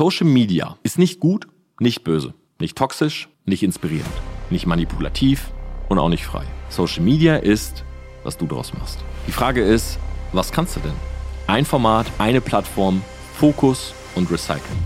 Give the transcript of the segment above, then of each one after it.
Social Media ist nicht gut, nicht böse, nicht toxisch, nicht inspirierend, nicht manipulativ und auch nicht frei. Social Media ist, was du draus machst. Die Frage ist, was kannst du denn? Ein Format, eine Plattform, Fokus und Recycling.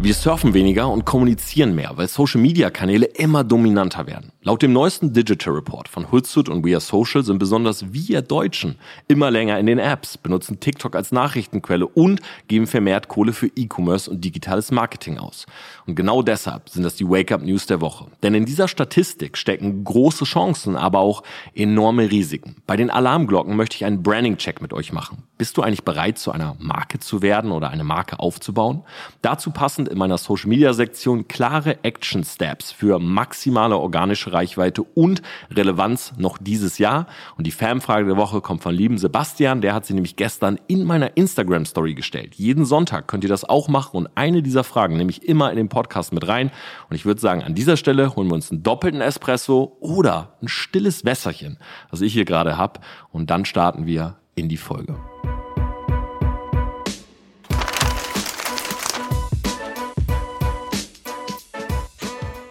Wir surfen weniger und kommunizieren mehr, weil Social-Media-Kanäle immer dominanter werden. Laut dem neuesten Digital Report von Hootsuite und We Are Social sind besonders wir Deutschen immer länger in den Apps, benutzen TikTok als Nachrichtenquelle und geben vermehrt Kohle für E-Commerce und digitales Marketing aus. Und genau deshalb sind das die Wake-up-News der Woche. Denn in dieser Statistik stecken große Chancen, aber auch enorme Risiken. Bei den Alarmglocken möchte ich einen Branding-Check mit euch machen. Bist du eigentlich bereit, zu einer Marke zu werden oder eine Marke aufzubauen? Dazu passend in meiner Social Media Sektion klare Action Steps für maximale organische Reichweite und Relevanz noch dieses Jahr. Und die Fanfrage der Woche kommt von lieben Sebastian. Der hat sie nämlich gestern in meiner Instagram Story gestellt. Jeden Sonntag könnt ihr das auch machen und eine dieser Fragen nehme ich immer in den Podcast mit rein. Und ich würde sagen, an dieser Stelle holen wir uns einen doppelten Espresso oder ein stilles Wässerchen, was ich hier gerade habe. Und dann starten wir in die Folge.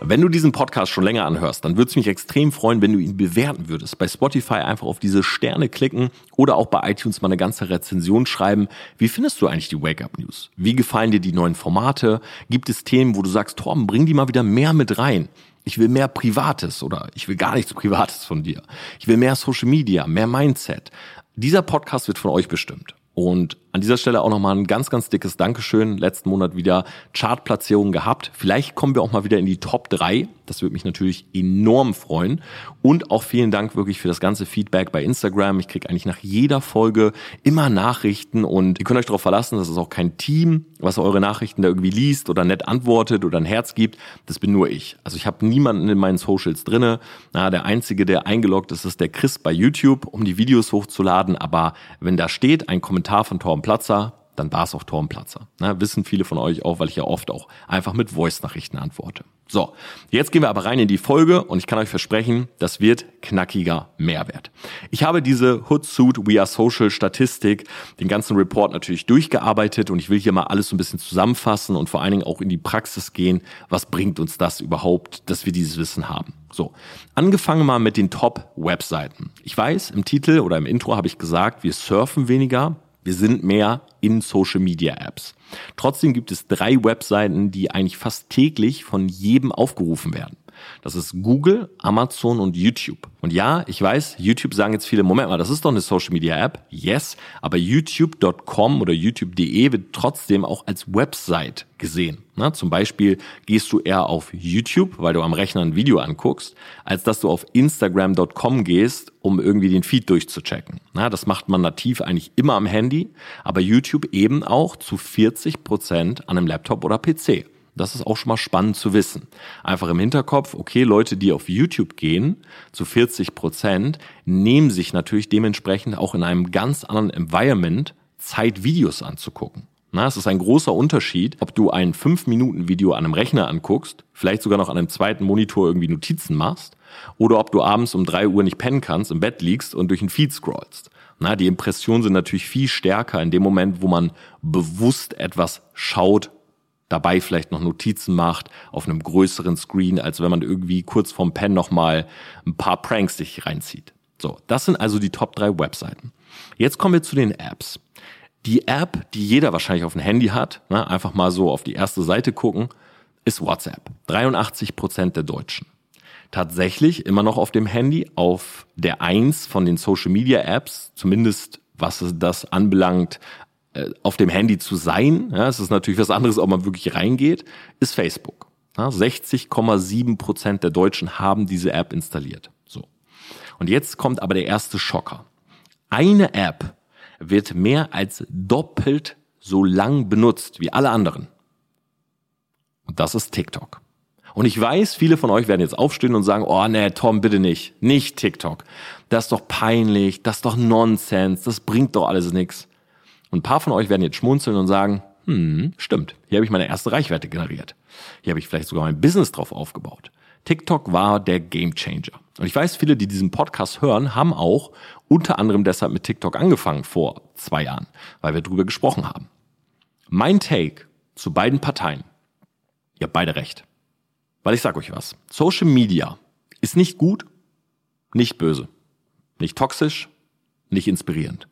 Wenn du diesen Podcast schon länger anhörst, dann würde es mich extrem freuen, wenn du ihn bewerten würdest. Bei Spotify einfach auf diese Sterne klicken oder auch bei iTunes mal eine ganze Rezension schreiben. Wie findest du eigentlich die Wake-up News? Wie gefallen dir die neuen Formate? Gibt es Themen, wo du sagst, Torben, bring die mal wieder mehr mit rein? Ich will mehr Privates oder ich will gar nichts Privates von dir. Ich will mehr Social Media, mehr Mindset. Dieser Podcast wird von euch bestimmt. Und an dieser Stelle auch nochmal ein ganz, ganz dickes Dankeschön. Letzten Monat wieder Chartplatzierungen gehabt. Vielleicht kommen wir auch mal wieder in die Top 3. Das würde mich natürlich enorm freuen. Und auch vielen Dank wirklich für das ganze Feedback bei Instagram. Ich kriege eigentlich nach jeder Folge immer Nachrichten und ihr könnt euch darauf verlassen, das ist auch kein Team, was eure Nachrichten da irgendwie liest oder nett antwortet oder ein Herz gibt. Das bin nur ich. Also ich habe niemanden in meinen Socials drinne. Na, der einzige, der eingeloggt ist, ist der Chris bei YouTube, um die Videos hochzuladen. Aber wenn da steht ein Kommentar von Torben Platzer, dann war es auch Torbenplatzer. Ne, wissen viele von euch auch, weil ich ja oft auch einfach mit Voice-Nachrichten antworte. So, jetzt gehen wir aber rein in die Folge und ich kann euch versprechen, das wird knackiger Mehrwert. Ich habe diese Hootsuite We Are Social Statistik, den ganzen Report natürlich durchgearbeitet und ich will hier mal alles so ein bisschen zusammenfassen und vor allen Dingen auch in die Praxis gehen. Was bringt uns das überhaupt, dass wir dieses Wissen haben? So, angefangen mal mit den Top-Webseiten. Ich weiß, im Titel oder im Intro habe ich gesagt, wir surfen weniger, wir sind mehr in Social Media Apps. Trotzdem gibt es drei Webseiten, die eigentlich fast täglich von jedem aufgerufen werden. Das ist Google, Amazon und YouTube. Und ja, ich weiß, YouTube sagen jetzt viele, Moment mal, das ist doch eine Social Media App. Yes, aber youtube.com oder youtube.de wird trotzdem auch als Website gesehen. Na, zum Beispiel gehst du eher auf YouTube, weil du am Rechner ein Video anguckst, als dass du auf Instagram.com gehst, um irgendwie den Feed durchzuchecken. Na, das macht man nativ eigentlich immer am Handy, aber YouTube eben auch zu 40 Prozent an einem Laptop oder PC. Das ist auch schon mal spannend zu wissen. Einfach im Hinterkopf, okay, Leute, die auf YouTube gehen, zu 40 Prozent, nehmen sich natürlich dementsprechend auch in einem ganz anderen Environment Zeit, Videos anzugucken. Na, es ist ein großer Unterschied, ob du ein 5-Minuten-Video an einem Rechner anguckst, vielleicht sogar noch an einem zweiten Monitor irgendwie Notizen machst, oder ob du abends um 3 Uhr nicht pennen kannst, im Bett liegst und durch den Feed scrollst. Na, die Impressionen sind natürlich viel stärker in dem Moment, wo man bewusst etwas schaut dabei vielleicht noch Notizen macht auf einem größeren Screen, als wenn man irgendwie kurz vorm Pen nochmal ein paar Pranks sich reinzieht. So, das sind also die Top 3 Webseiten. Jetzt kommen wir zu den Apps. Die App, die jeder wahrscheinlich auf dem Handy hat, ne, einfach mal so auf die erste Seite gucken, ist WhatsApp. 83 Prozent der Deutschen. Tatsächlich immer noch auf dem Handy, auf der eins von den Social Media Apps, zumindest was das anbelangt, auf dem Handy zu sein, ja, es ist natürlich was anderes, ob man wirklich reingeht, ist Facebook. Ja, 60,7 Prozent der Deutschen haben diese App installiert. So. Und jetzt kommt aber der erste Schocker. Eine App wird mehr als doppelt so lang benutzt wie alle anderen. Und das ist TikTok. Und ich weiß, viele von euch werden jetzt aufstehen und sagen, oh nee, Tom, bitte nicht. Nicht TikTok. Das ist doch peinlich, das ist doch Nonsens, das bringt doch alles nichts. Und ein paar von euch werden jetzt schmunzeln und sagen, hm, stimmt, hier habe ich meine erste Reichweite generiert. Hier habe ich vielleicht sogar mein Business drauf aufgebaut. TikTok war der Gamechanger. Und ich weiß, viele, die diesen Podcast hören, haben auch unter anderem deshalb mit TikTok angefangen vor zwei Jahren, weil wir drüber gesprochen haben. Mein Take zu beiden Parteien. Ihr habt beide recht. Weil ich sag euch was. Social Media ist nicht gut, nicht böse, nicht toxisch, nicht inspirierend,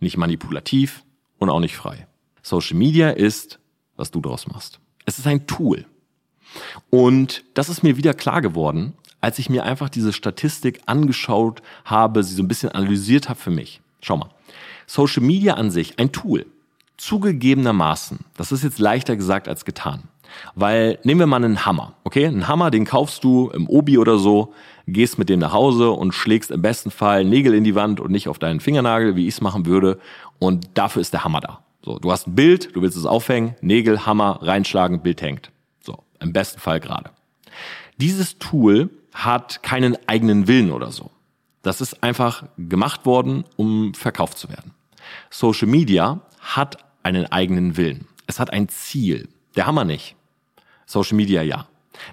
nicht manipulativ und auch nicht frei. Social Media ist, was du daraus machst. Es ist ein Tool. Und das ist mir wieder klar geworden, als ich mir einfach diese Statistik angeschaut habe, sie so ein bisschen analysiert habe für mich. Schau mal. Social Media an sich, ein Tool. Zugegebenermaßen, das ist jetzt leichter gesagt als getan. Weil nehmen wir mal einen Hammer, okay? Einen Hammer, den kaufst du im Obi oder so, gehst mit dem nach Hause und schlägst im besten Fall Nägel in die Wand und nicht auf deinen Fingernagel, wie ich es machen würde. Und dafür ist der Hammer da. So, du hast ein Bild, du willst es aufhängen, Nägel, Hammer, reinschlagen, Bild hängt. So, im besten Fall gerade. Dieses Tool hat keinen eigenen Willen oder so. Das ist einfach gemacht worden, um verkauft zu werden. Social Media hat einen eigenen Willen. Es hat ein Ziel. Der Hammer nicht. Social Media ja.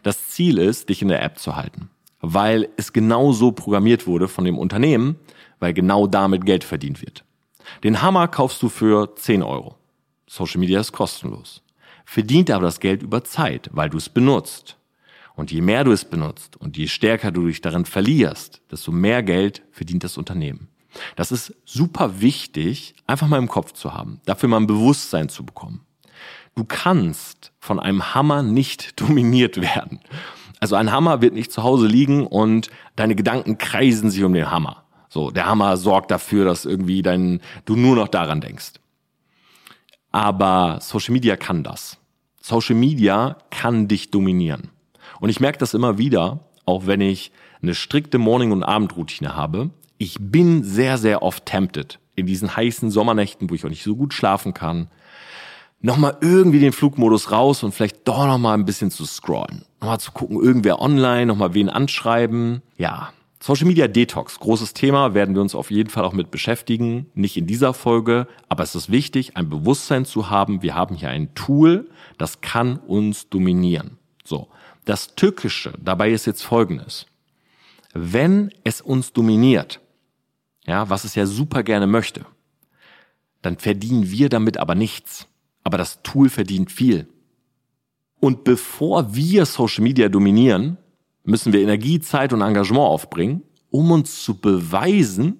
Das Ziel ist, dich in der App zu halten, weil es genau so programmiert wurde von dem Unternehmen, weil genau damit Geld verdient wird. Den Hammer kaufst du für 10 Euro. Social Media ist kostenlos. Verdient aber das Geld über Zeit, weil du es benutzt. Und je mehr du es benutzt und je stärker du dich darin verlierst, desto mehr Geld verdient das Unternehmen. Das ist super wichtig, einfach mal im Kopf zu haben, dafür mal ein Bewusstsein zu bekommen. Du kannst von einem Hammer nicht dominiert werden. Also ein Hammer wird nicht zu Hause liegen und deine Gedanken kreisen sich um den Hammer. So, der Hammer sorgt dafür, dass irgendwie dein, du nur noch daran denkst. Aber Social Media kann das. Social Media kann dich dominieren. Und ich merke das immer wieder, auch wenn ich eine strikte Morning- und Abendroutine habe. Ich bin sehr, sehr oft tempted in diesen heißen Sommernächten, wo ich auch nicht so gut schlafen kann, nochmal irgendwie den Flugmodus raus und vielleicht doch nochmal ein bisschen zu scrollen. Nochmal zu gucken, irgendwer online, nochmal wen anschreiben. Ja, Social Media Detox, großes Thema, werden wir uns auf jeden Fall auch mit beschäftigen. Nicht in dieser Folge, aber es ist wichtig, ein Bewusstsein zu haben. Wir haben hier ein Tool, das kann uns dominieren. So. Das Tückische dabei ist jetzt folgendes. Wenn es uns dominiert, ja, was es ja super gerne möchte, dann verdienen wir damit aber nichts. Aber das Tool verdient viel. Und bevor wir Social Media dominieren, müssen wir Energie, Zeit und Engagement aufbringen, um uns zu beweisen,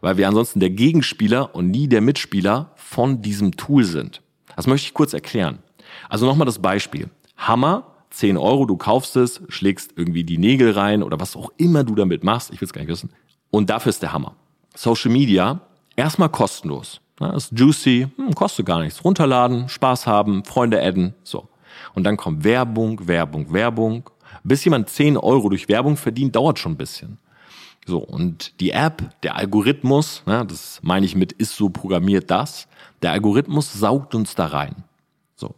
weil wir ansonsten der Gegenspieler und nie der Mitspieler von diesem Tool sind. Das möchte ich kurz erklären. Also nochmal das Beispiel. Hammer 10 Euro, du kaufst es, schlägst irgendwie die Nägel rein oder was auch immer du damit machst, ich will es gar nicht wissen. Und dafür ist der Hammer. Social Media, erstmal kostenlos. Das ist juicy, hm, kostet gar nichts. Runterladen, Spaß haben, Freunde adden, so. Und dann kommt Werbung, Werbung, Werbung. Bis jemand 10 Euro durch Werbung verdient, dauert schon ein bisschen. So, und die App, der Algorithmus, ne, das meine ich mit, ist so programmiert das, der Algorithmus saugt uns da rein. So.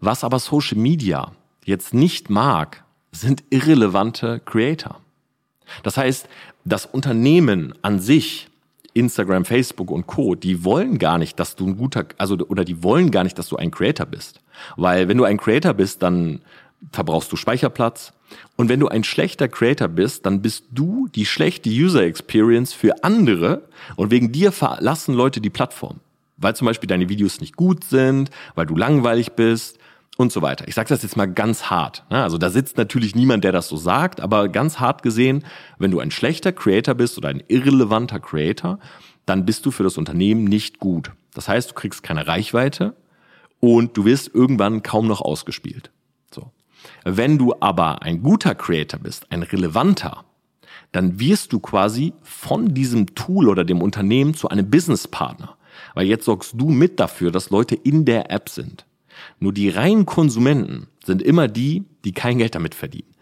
Was aber Social Media jetzt nicht mag, sind irrelevante Creator. Das heißt, das Unternehmen an sich, Instagram, Facebook und Co., die wollen gar nicht, dass du ein guter, also, oder die wollen gar nicht, dass du ein Creator bist. Weil wenn du ein Creator bist, dann verbrauchst du Speicherplatz. Und wenn du ein schlechter Creator bist, dann bist du die schlechte User Experience für andere und wegen dir verlassen Leute die Plattform. Weil zum Beispiel deine Videos nicht gut sind, weil du langweilig bist, und so weiter. Ich sage das jetzt mal ganz hart. Ne? Also da sitzt natürlich niemand, der das so sagt, aber ganz hart gesehen, wenn du ein schlechter Creator bist oder ein irrelevanter Creator, dann bist du für das Unternehmen nicht gut. Das heißt, du kriegst keine Reichweite und du wirst irgendwann kaum noch ausgespielt. Wenn du aber ein guter Creator bist, ein relevanter, dann wirst du quasi von diesem Tool oder dem Unternehmen zu einem Businesspartner. Weil jetzt sorgst du mit dafür, dass Leute in der App sind. Nur die reinen Konsumenten sind immer die, die kein Geld damit verdienen,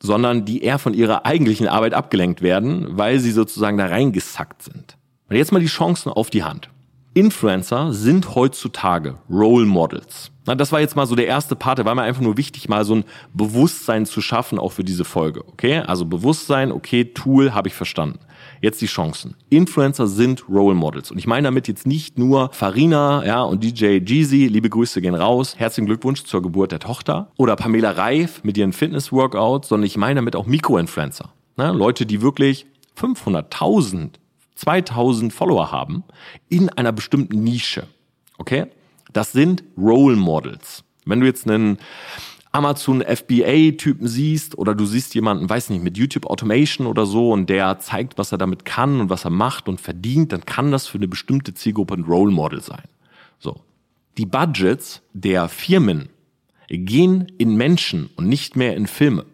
sondern die eher von ihrer eigentlichen Arbeit abgelenkt werden, weil sie sozusagen da reingesackt sind. Und jetzt mal die Chancen auf die Hand. Influencer sind heutzutage Role Models. Na, das war jetzt mal so der erste Part, der war mir einfach nur wichtig, mal so ein Bewusstsein zu schaffen, auch für diese Folge. Okay? Also Bewusstsein, okay, Tool, habe ich verstanden. Jetzt die Chancen. Influencer sind Role Models. Und ich meine damit jetzt nicht nur Farina, ja, und DJ Jeezy, liebe Grüße gehen raus, herzlichen Glückwunsch zur Geburt der Tochter. Oder Pamela Reif mit ihren Fitness-Workouts, sondern ich meine damit auch Mikroinfluencer. Ne? Leute, die wirklich 500.000, 2000 Follower haben in einer bestimmten Nische. Okay? Das sind Role Models. Wenn du jetzt einen Amazon FBA-Typen siehst oder du siehst jemanden, weiß nicht, mit YouTube Automation oder so und der zeigt, was er damit kann und was er macht und verdient, dann kann das für eine bestimmte Zielgruppe ein Role Model sein. So. Die Budgets der Firmen gehen in Menschen und nicht mehr in Filme.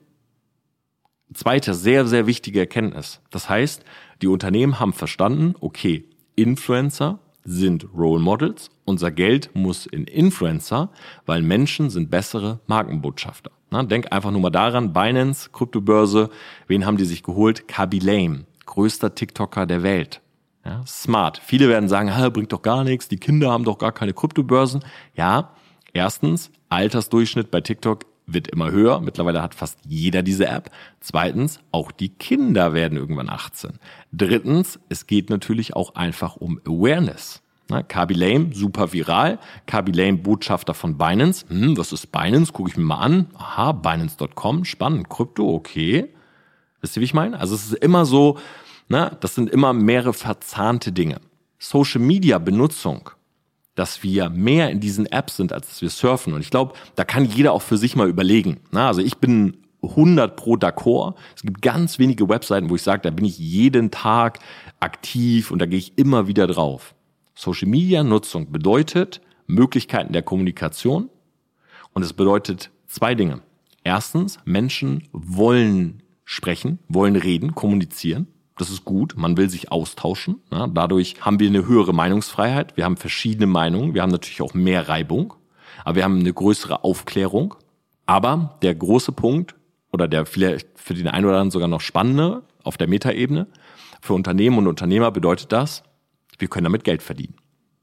Zweite sehr, sehr wichtige Erkenntnis. Das heißt, die Unternehmen haben verstanden, okay, Influencer sind Role Models. Unser Geld muss in Influencer, weil Menschen sind bessere Markenbotschafter. Na, denk einfach nur mal daran, Binance, Kryptobörse, wen haben die sich geholt? Kaby Lame, größter TikToker der Welt. Ja, smart. Viele werden sagen, bringt doch gar nichts, die Kinder haben doch gar keine Kryptobörsen. Ja, erstens, Altersdurchschnitt bei TikTok wird immer höher. Mittlerweile hat fast jeder diese App. Zweitens, auch die Kinder werden irgendwann 18. Drittens, es geht natürlich auch einfach um Awareness. Na, Kaby Lame, super viral. Kaby Lame, Botschafter von Binance. Hm, was ist Binance? Gucke ich mir mal an. Aha, Binance.com, spannend. Krypto, okay. Wisst ihr, wie ich meine? Also es ist immer so, na, das sind immer mehrere verzahnte Dinge. Social Media Benutzung dass wir mehr in diesen Apps sind, als dass wir surfen. Und ich glaube, da kann jeder auch für sich mal überlegen. Na, also ich bin 100 pro d'accord. Es gibt ganz wenige Webseiten, wo ich sage, da bin ich jeden Tag aktiv und da gehe ich immer wieder drauf. Social Media Nutzung bedeutet Möglichkeiten der Kommunikation und es bedeutet zwei Dinge. Erstens, Menschen wollen sprechen, wollen reden, kommunizieren. Das ist gut. Man will sich austauschen. Ja, dadurch haben wir eine höhere Meinungsfreiheit. Wir haben verschiedene Meinungen. Wir haben natürlich auch mehr Reibung. Aber wir haben eine größere Aufklärung. Aber der große Punkt oder der vielleicht für den einen oder anderen sogar noch spannende auf der Metaebene für Unternehmen und Unternehmer bedeutet das, wir können damit Geld verdienen.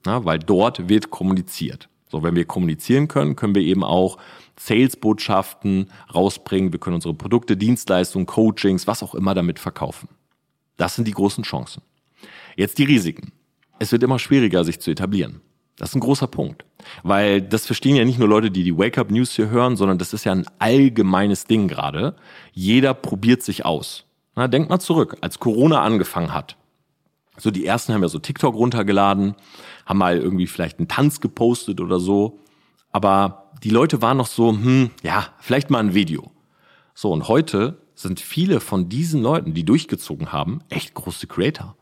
Ja, weil dort wird kommuniziert. So, wenn wir kommunizieren können, können wir eben auch Sales-Botschaften rausbringen. Wir können unsere Produkte, Dienstleistungen, Coachings, was auch immer damit verkaufen. Das sind die großen Chancen. Jetzt die Risiken. Es wird immer schwieriger, sich zu etablieren. Das ist ein großer Punkt. Weil das verstehen ja nicht nur Leute, die die Wake-up-News hier hören, sondern das ist ja ein allgemeines Ding gerade. Jeder probiert sich aus. Na, denkt mal zurück, als Corona angefangen hat. So die ersten haben ja so TikTok runtergeladen, haben mal irgendwie vielleicht einen Tanz gepostet oder so. Aber die Leute waren noch so, hm, ja, vielleicht mal ein Video. So, und heute sind viele von diesen Leuten, die durchgezogen haben, echt große Creator.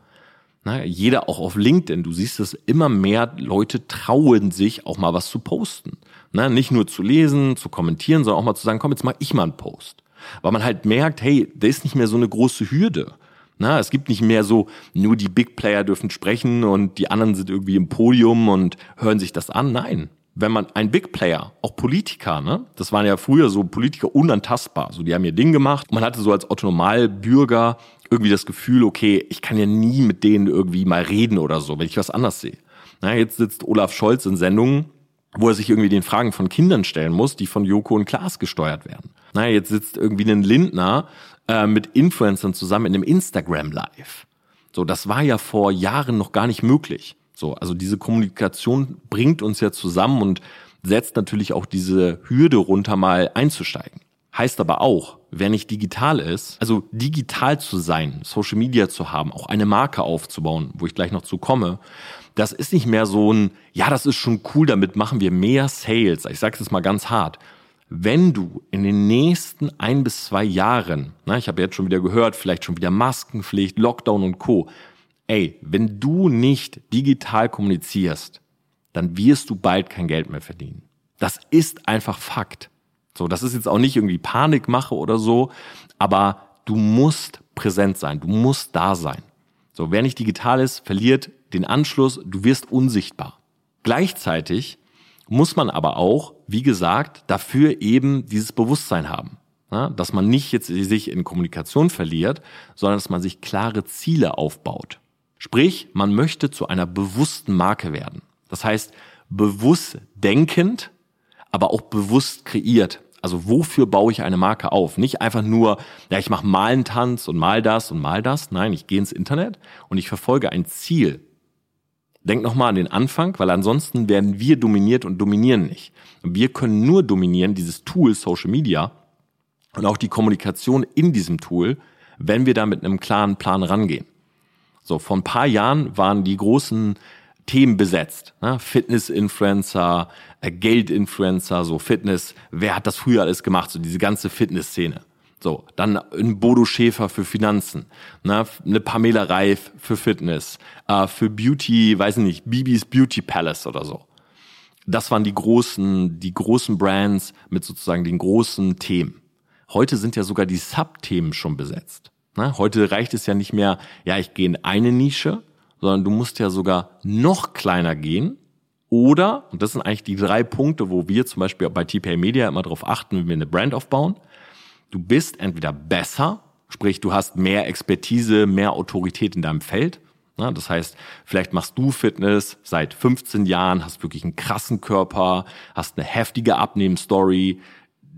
Na, jeder auch auf LinkedIn, du siehst es, immer mehr Leute trauen sich auch mal was zu posten. Na, nicht nur zu lesen, zu kommentieren, sondern auch mal zu sagen, komm, jetzt mach ich mal einen Post. Weil man halt merkt, hey, da ist nicht mehr so eine große Hürde. Na, es gibt nicht mehr so, nur die Big Player dürfen sprechen und die anderen sind irgendwie im Podium und hören sich das an. Nein, wenn man ein Big Player, auch Politiker, ne, das waren ja früher so Politiker unantastbar, so die haben ihr Ding gemacht. Man hatte so als Autonomalbürger irgendwie das Gefühl, okay, ich kann ja nie mit denen irgendwie mal reden oder so, wenn ich was anders sehe. Na, jetzt sitzt Olaf Scholz in Sendungen, wo er sich irgendwie den Fragen von Kindern stellen muss, die von Joko und Klaas gesteuert werden. Na, jetzt sitzt irgendwie ein Lindner äh, mit Influencern zusammen in einem Instagram Live. So, das war ja vor Jahren noch gar nicht möglich. So, also diese Kommunikation bringt uns ja zusammen und setzt natürlich auch diese Hürde runter, mal einzusteigen. Heißt aber auch, wer nicht digital ist, also digital zu sein, Social Media zu haben, auch eine Marke aufzubauen, wo ich gleich noch zu komme, das ist nicht mehr so ein, ja, das ist schon cool, damit machen wir mehr Sales. Ich sage es mal ganz hart. Wenn du in den nächsten ein bis zwei Jahren, na, ich habe jetzt schon wieder gehört, vielleicht schon wieder Maskenpflicht, Lockdown und Co ey, wenn du nicht digital kommunizierst, dann wirst du bald kein Geld mehr verdienen. Das ist einfach Fakt. So, das ist jetzt auch nicht irgendwie Panikmache oder so, aber du musst präsent sein, du musst da sein. So, wer nicht digital ist, verliert den Anschluss, du wirst unsichtbar. Gleichzeitig muss man aber auch, wie gesagt, dafür eben dieses Bewusstsein haben. Ja, dass man nicht jetzt sich in Kommunikation verliert, sondern dass man sich klare Ziele aufbaut. Sprich, man möchte zu einer bewussten Marke werden. Das heißt, bewusst denkend, aber auch bewusst kreiert. Also wofür baue ich eine Marke auf? Nicht einfach nur, ja, ich mache mal einen Tanz und mal das und mal das. Nein, ich gehe ins Internet und ich verfolge ein Ziel. Denk nochmal an den Anfang, weil ansonsten werden wir dominiert und dominieren nicht. Wir können nur dominieren, dieses Tool Social Media und auch die Kommunikation in diesem Tool, wenn wir da mit einem klaren Plan rangehen. So, vor ein paar Jahren waren die großen Themen besetzt. Ne? Fitness-Influencer, äh, Geld-Influencer, so Fitness. Wer hat das früher alles gemacht? So diese ganze Fitness-Szene. So, dann ein Bodo Schäfer für Finanzen, ne? eine Pamela Reif für Fitness, äh, für Beauty, weiß ich nicht, Bibis Beauty Palace oder so. Das waren die großen, die großen Brands mit sozusagen den großen Themen. Heute sind ja sogar die Subthemen schon besetzt. Ne? Heute reicht es ja nicht mehr, ja, ich gehe in eine Nische, sondern du musst ja sogar noch kleiner gehen. Oder, und das sind eigentlich die drei Punkte, wo wir zum Beispiel bei TPA Media immer darauf achten, wenn wir eine Brand aufbauen. Du bist entweder besser, sprich du hast mehr Expertise, mehr Autorität in deinem Feld. Ja, das heißt, vielleicht machst du Fitness seit 15 Jahren, hast wirklich einen krassen Körper, hast eine heftige Abnehmensstory,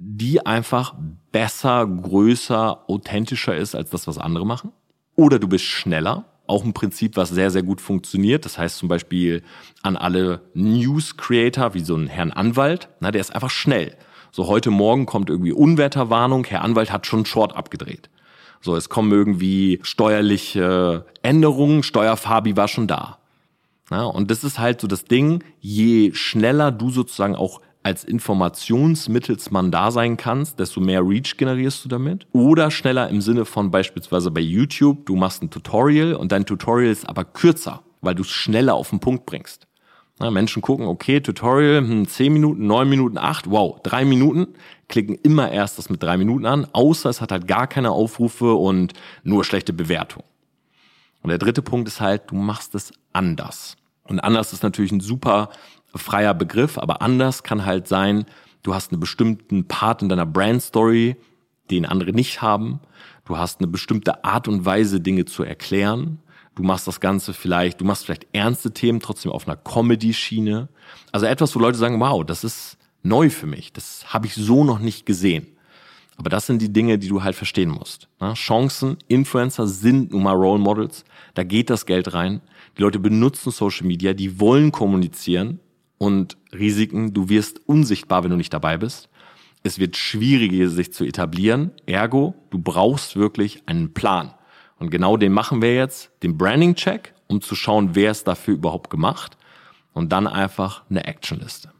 die einfach besser, größer, authentischer ist als das, was andere machen. Oder du bist schneller, auch ein Prinzip, was sehr, sehr gut funktioniert. Das heißt zum Beispiel an alle News Creator, wie so ein Herrn Anwalt, na, der ist einfach schnell. So heute Morgen kommt irgendwie Unwetterwarnung, Herr Anwalt hat schon Short abgedreht. So, es kommen irgendwie steuerliche Änderungen, Steuerfabi war schon da. Ja, und das ist halt so das Ding, je schneller du sozusagen auch als Informationsmittelsmann da sein kannst, desto mehr Reach generierst du damit. Oder schneller im Sinne von beispielsweise bei YouTube, du machst ein Tutorial und dein Tutorial ist aber kürzer, weil du es schneller auf den Punkt bringst. Na, Menschen gucken, okay, Tutorial, hm, 10 Minuten, 9 Minuten, 8, wow, 3 Minuten, klicken immer erst das mit 3 Minuten an, außer es hat halt gar keine Aufrufe und nur schlechte Bewertung. Und der dritte Punkt ist halt, du machst es anders. Und anders ist natürlich ein super freier Begriff, aber anders kann halt sein, du hast einen bestimmten Part in deiner Brand Story, den andere nicht haben. Du hast eine bestimmte Art und Weise, Dinge zu erklären. Du machst das Ganze vielleicht, du machst vielleicht ernste Themen trotzdem auf einer Comedy-Schiene. Also etwas, wo Leute sagen, wow, das ist neu für mich. Das habe ich so noch nicht gesehen. Aber das sind die Dinge, die du halt verstehen musst. Chancen, Influencer sind nun mal Role Models. Da geht das Geld rein. Die Leute benutzen Social Media, die wollen kommunizieren und Risiken. Du wirst unsichtbar, wenn du nicht dabei bist. Es wird schwieriger, sich zu etablieren. Ergo, du brauchst wirklich einen Plan. Und genau den machen wir jetzt, den Branding-Check, um zu schauen, wer ist dafür überhaupt gemacht. Und dann einfach eine Actionliste.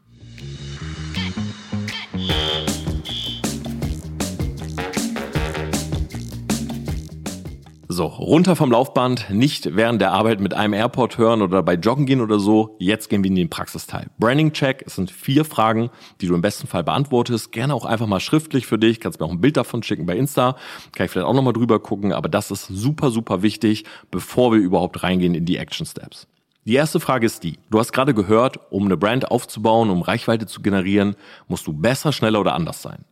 So, runter vom Laufband, nicht während der Arbeit mit einem Airport hören oder bei Joggen gehen oder so. Jetzt gehen wir in den Praxisteil. Branding Check, es sind vier Fragen, die du im besten Fall beantwortest. Gerne auch einfach mal schriftlich für dich. Kannst mir auch ein Bild davon schicken bei Insta. Kann ich vielleicht auch nochmal drüber gucken. Aber das ist super, super wichtig, bevor wir überhaupt reingehen in die Action Steps. Die erste Frage ist die. Du hast gerade gehört, um eine Brand aufzubauen, um Reichweite zu generieren, musst du besser, schneller oder anders sein.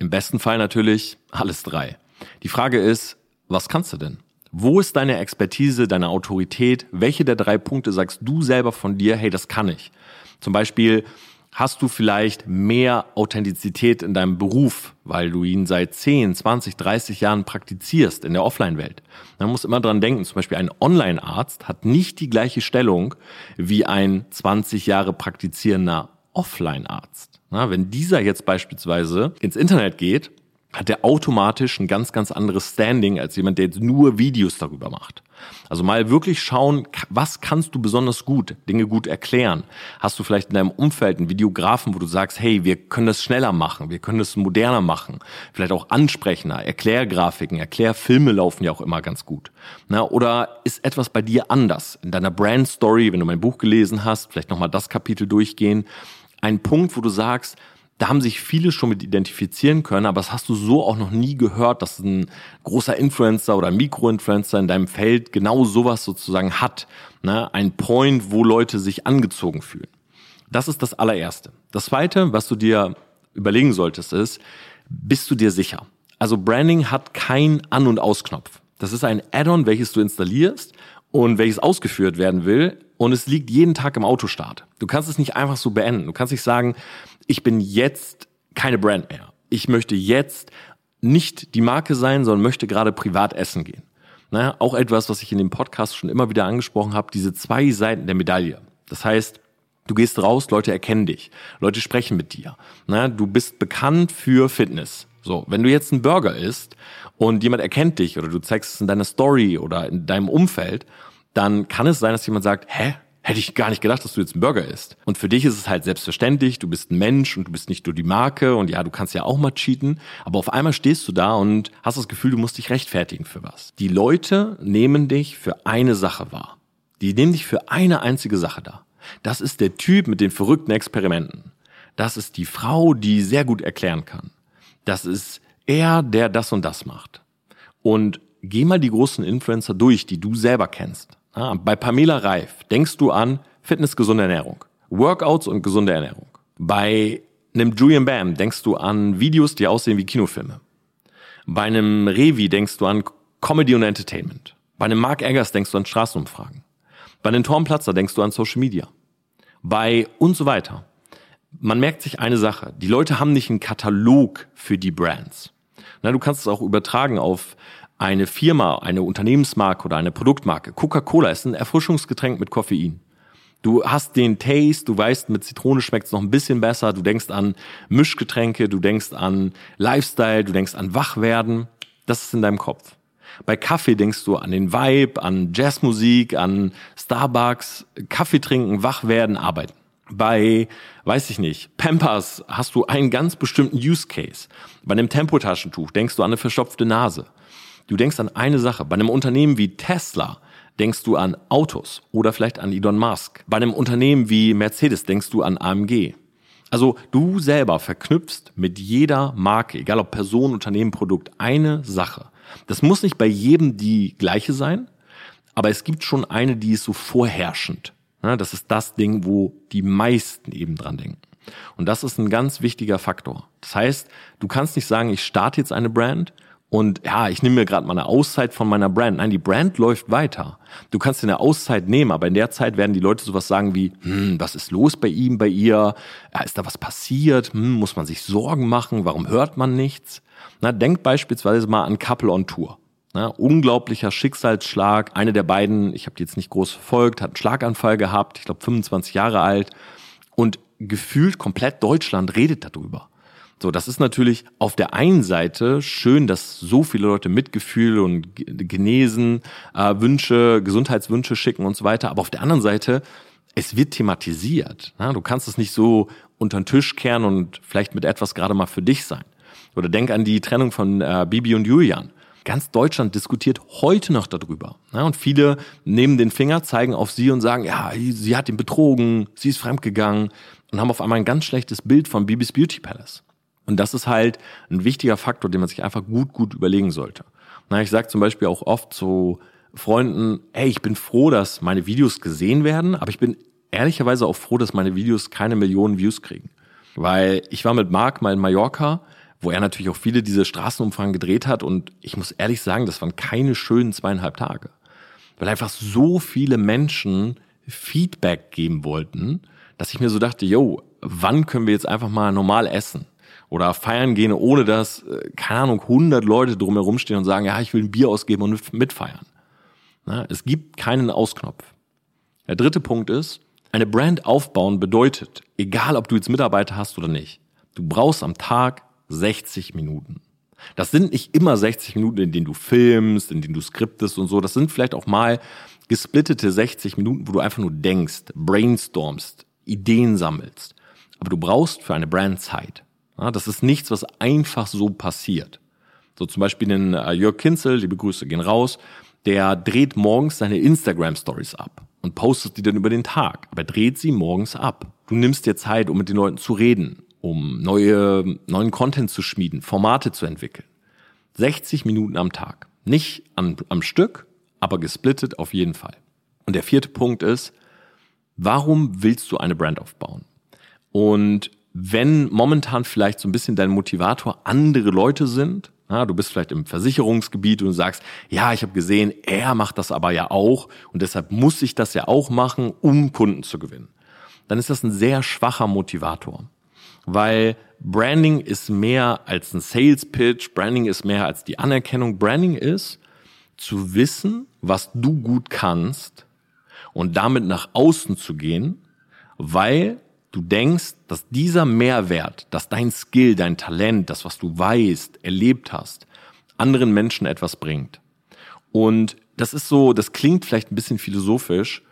Im besten Fall natürlich alles drei. Die Frage ist, was kannst du denn? Wo ist deine Expertise, deine Autorität? Welche der drei Punkte sagst du selber von dir, hey, das kann ich? Zum Beispiel, hast du vielleicht mehr Authentizität in deinem Beruf, weil du ihn seit 10, 20, 30 Jahren praktizierst in der Offline-Welt. Man muss immer dran denken, zum Beispiel ein Online-Arzt hat nicht die gleiche Stellung wie ein 20 Jahre praktizierender Offline-Arzt. wenn dieser jetzt beispielsweise ins Internet geht hat er automatisch ein ganz, ganz anderes Standing als jemand, der jetzt nur Videos darüber macht. Also mal wirklich schauen, was kannst du besonders gut, Dinge gut erklären. Hast du vielleicht in deinem Umfeld einen Videografen, wo du sagst, hey, wir können das schneller machen, wir können das moderner machen, vielleicht auch ansprechender, Erklärgrafiken, Erklärfilme laufen ja auch immer ganz gut. Na, oder ist etwas bei dir anders? In deiner Brand Story, wenn du mein Buch gelesen hast, vielleicht nochmal das Kapitel durchgehen, ein Punkt, wo du sagst, da haben sich viele schon mit identifizieren können, aber das hast du so auch noch nie gehört, dass ein großer Influencer oder Mikroinfluencer in deinem Feld genau sowas sozusagen hat. Ne? Ein Point, wo Leute sich angezogen fühlen. Das ist das allererste. Das zweite, was du dir überlegen solltest, ist, bist du dir sicher? Also Branding hat kein An- und Ausknopf. Das ist ein Add-on, welches du installierst und welches ausgeführt werden will. Und es liegt jeden Tag im Autostart. Du kannst es nicht einfach so beenden. Du kannst nicht sagen, ich bin jetzt keine Brand mehr. Ich möchte jetzt nicht die Marke sein, sondern möchte gerade privat essen gehen. Naja, auch etwas, was ich in dem Podcast schon immer wieder angesprochen habe, diese zwei Seiten der Medaille. Das heißt, du gehst raus, Leute erkennen dich, Leute sprechen mit dir. Naja, du bist bekannt für Fitness. So, wenn du jetzt einen Burger isst und jemand erkennt dich oder du zeigst es in deiner Story oder in deinem Umfeld, dann kann es sein, dass jemand sagt, hä, hätte ich gar nicht gedacht, dass du jetzt einen Burger isst. Und für dich ist es halt selbstverständlich, du bist ein Mensch und du bist nicht nur die Marke und ja, du kannst ja auch mal cheaten, aber auf einmal stehst du da und hast das Gefühl, du musst dich rechtfertigen für was. Die Leute nehmen dich für eine Sache wahr. Die nehmen dich für eine einzige Sache da. Das ist der Typ mit den verrückten Experimenten. Das ist die Frau, die sehr gut erklären kann. Das ist er, der das und das macht. Und geh mal die großen Influencer durch, die du selber kennst. Ah, bei Pamela Reif denkst du an Fitness, gesunde Ernährung, Workouts und gesunde Ernährung. Bei einem Julian Bam denkst du an Videos, die aussehen wie Kinofilme. Bei einem Revi denkst du an Comedy und Entertainment. Bei einem Mark Eggers denkst du an Straßenumfragen. Bei einem Tormplatzer denkst du an Social Media. Bei und so weiter. Man merkt sich eine Sache. Die Leute haben nicht einen Katalog für die Brands. Na, du kannst es auch übertragen auf eine Firma, eine Unternehmensmarke oder eine Produktmarke. Coca-Cola ist ein Erfrischungsgetränk mit Koffein. Du hast den Taste, du weißt, mit Zitrone schmeckt es noch ein bisschen besser, du denkst an Mischgetränke, du denkst an Lifestyle, du denkst an Wachwerden. Das ist in deinem Kopf. Bei Kaffee denkst du an den Vibe, an Jazzmusik, an Starbucks, Kaffee trinken, wach werden, arbeiten. Bei, weiß ich nicht, Pampers hast du einen ganz bestimmten Use Case. Bei einem Tempotaschentuch denkst du an eine verstopfte Nase. Du denkst an eine Sache. Bei einem Unternehmen wie Tesla denkst du an Autos oder vielleicht an Elon Musk. Bei einem Unternehmen wie Mercedes denkst du an AMG. Also du selber verknüpfst mit jeder Marke, egal ob Person, Unternehmen, Produkt, eine Sache. Das muss nicht bei jedem die gleiche sein, aber es gibt schon eine, die ist so vorherrschend. Das ist das Ding, wo die meisten eben dran denken. Und das ist ein ganz wichtiger Faktor. Das heißt, du kannst nicht sagen, ich starte jetzt eine Brand und ja, ich nehme mir gerade mal eine Auszeit von meiner Brand. Nein, die Brand läuft weiter. Du kannst dir eine Auszeit nehmen, aber in der Zeit werden die Leute sowas sagen wie, hm, was ist los bei ihm, bei ihr? Ja, ist da was passiert? Hm, muss man sich Sorgen machen? Warum hört man nichts? Na, denk beispielsweise mal an Couple on Tour. Na, unglaublicher Schicksalsschlag. Eine der beiden, ich habe die jetzt nicht groß verfolgt, hat einen Schlaganfall gehabt, ich glaube 25 Jahre alt. Und gefühlt komplett Deutschland redet darüber. So, das ist natürlich auf der einen Seite schön, dass so viele Leute Mitgefühl und Genesen, äh, Wünsche, Gesundheitswünsche schicken und so weiter. Aber auf der anderen Seite, es wird thematisiert. Na? Du kannst es nicht so unter den Tisch kehren und vielleicht mit etwas gerade mal für dich sein. Oder denk an die Trennung von äh, Bibi und Julian. Ganz Deutschland diskutiert heute noch darüber. Ja, und viele nehmen den Finger, zeigen auf sie und sagen, ja, sie hat ihn betrogen, sie ist fremdgegangen und haben auf einmal ein ganz schlechtes Bild von Bibis Beauty Palace. Und das ist halt ein wichtiger Faktor, den man sich einfach gut, gut überlegen sollte. Na, ich sage zum Beispiel auch oft zu Freunden, hey, ich bin froh, dass meine Videos gesehen werden, aber ich bin ehrlicherweise auch froh, dass meine Videos keine Millionen Views kriegen. Weil ich war mit Marc mal in Mallorca, wo er natürlich auch viele diese Straßenumfragen gedreht hat und ich muss ehrlich sagen, das waren keine schönen zweieinhalb Tage. Weil einfach so viele Menschen Feedback geben wollten, dass ich mir so dachte, yo, wann können wir jetzt einfach mal normal essen? Oder feiern gehen, ohne dass, äh, keine Ahnung, 100 Leute drumherum stehen und sagen, ja, ich will ein Bier ausgeben und mitfeiern. Na, es gibt keinen Ausknopf. Der dritte Punkt ist, eine Brand aufbauen bedeutet, egal ob du jetzt Mitarbeiter hast oder nicht, du brauchst am Tag 60 Minuten. Das sind nicht immer 60 Minuten, in denen du filmst, in denen du skriptest und so. Das sind vielleicht auch mal gesplittete 60 Minuten, wo du einfach nur denkst, brainstormst, Ideen sammelst. Aber du brauchst für eine Brand Zeit. Ja, das ist nichts, was einfach so passiert. So zum Beispiel den äh, Jörg Kinzel, liebe Grüße gehen raus, der dreht morgens seine Instagram-Stories ab und postet die dann über den Tag. Aber dreht sie morgens ab. Du nimmst dir Zeit, um mit den Leuten zu reden, um neue, neuen Content zu schmieden, Formate zu entwickeln. 60 Minuten am Tag. Nicht am, am Stück, aber gesplittet auf jeden Fall. Und der vierte Punkt ist, warum willst du eine Brand aufbauen? Und wenn momentan vielleicht so ein bisschen dein Motivator andere Leute sind, ja, du bist vielleicht im Versicherungsgebiet und sagst, ja, ich habe gesehen, er macht das aber ja auch und deshalb muss ich das ja auch machen, um Kunden zu gewinnen. Dann ist das ein sehr schwacher Motivator. weil Branding ist mehr als ein Sales Pitch, Branding ist mehr als die Anerkennung. Branding ist zu wissen, was du gut kannst und damit nach außen zu gehen, weil du denkst, dass dieser Mehrwert, dass dein Skill, dein Talent, das, was du weißt, erlebt hast, anderen Menschen etwas bringt. Und das ist so, das klingt vielleicht ein bisschen philosophisch,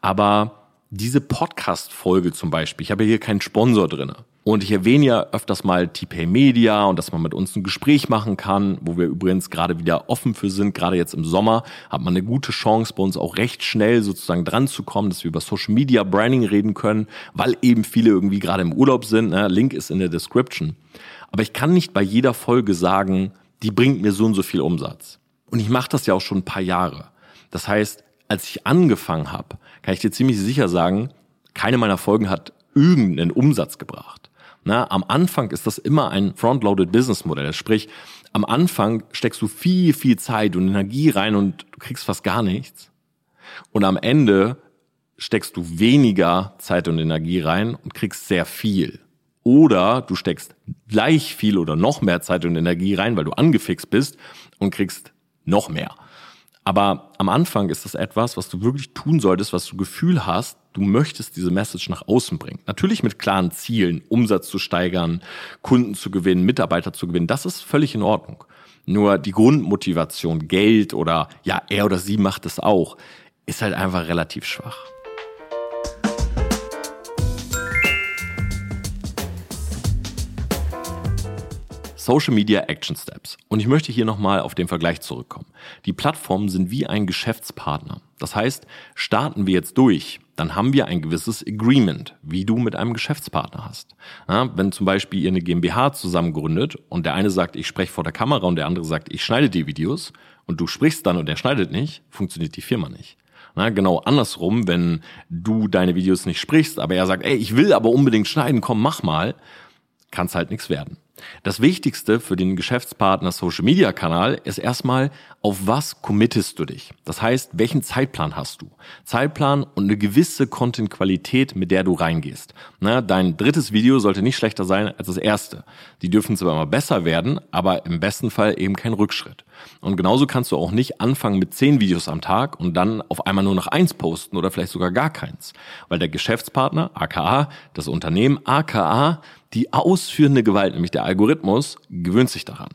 aber diese Podcast-Folge zum Beispiel, ich habe hier keinen Sponsor drinne. Und ich erwähne ja öfters mal TPay Media und dass man mit uns ein Gespräch machen kann, wo wir übrigens gerade wieder offen für sind. Gerade jetzt im Sommer hat man eine gute Chance, bei uns auch recht schnell sozusagen dran zu kommen, dass wir über Social Media Branding reden können, weil eben viele irgendwie gerade im Urlaub sind. Ne? Link ist in der Description. Aber ich kann nicht bei jeder Folge sagen, die bringt mir so und so viel Umsatz. Und ich mache das ja auch schon ein paar Jahre. Das heißt, als ich angefangen habe, kann ich dir ziemlich sicher sagen, keine meiner Folgen hat irgendeinen Umsatz gebracht. Na, am Anfang ist das immer ein Front-Loaded Business Modell. Sprich, am Anfang steckst du viel, viel Zeit und Energie rein und du kriegst fast gar nichts. Und am Ende steckst du weniger Zeit und Energie rein und kriegst sehr viel. Oder du steckst gleich viel oder noch mehr Zeit und Energie rein, weil du angefixt bist und kriegst noch mehr. Aber am Anfang ist das etwas, was du wirklich tun solltest, was du Gefühl hast, du möchtest diese Message nach außen bringen. Natürlich mit klaren Zielen, Umsatz zu steigern, Kunden zu gewinnen, Mitarbeiter zu gewinnen. Das ist völlig in Ordnung. Nur die Grundmotivation, Geld oder ja, er oder sie macht es auch, ist halt einfach relativ schwach. Social Media Action Steps. Und ich möchte hier nochmal auf den Vergleich zurückkommen. Die Plattformen sind wie ein Geschäftspartner. Das heißt, starten wir jetzt durch, dann haben wir ein gewisses Agreement, wie du mit einem Geschäftspartner hast. Ja, wenn zum Beispiel ihr eine GmbH zusammen gründet und der eine sagt, ich spreche vor der Kamera und der andere sagt, ich schneide die Videos und du sprichst dann und der schneidet nicht, funktioniert die Firma nicht. Na, genau andersrum, wenn du deine Videos nicht sprichst, aber er sagt, ey, ich will aber unbedingt schneiden, komm, mach mal, kann es halt nichts werden. Das Wichtigste für den Geschäftspartner Social Media Kanal ist erstmal, auf was committest du dich? Das heißt, welchen Zeitplan hast du? Zeitplan und eine gewisse Content-Qualität, mit der du reingehst. Na, dein drittes Video sollte nicht schlechter sein als das erste. Die dürfen zwar immer besser werden, aber im besten Fall eben kein Rückschritt. Und genauso kannst du auch nicht anfangen mit zehn Videos am Tag und dann auf einmal nur noch eins posten oder vielleicht sogar gar keins. Weil der Geschäftspartner, aka, das Unternehmen, aka, die ausführende Gewalt, nämlich der Algorithmus, gewöhnt sich daran.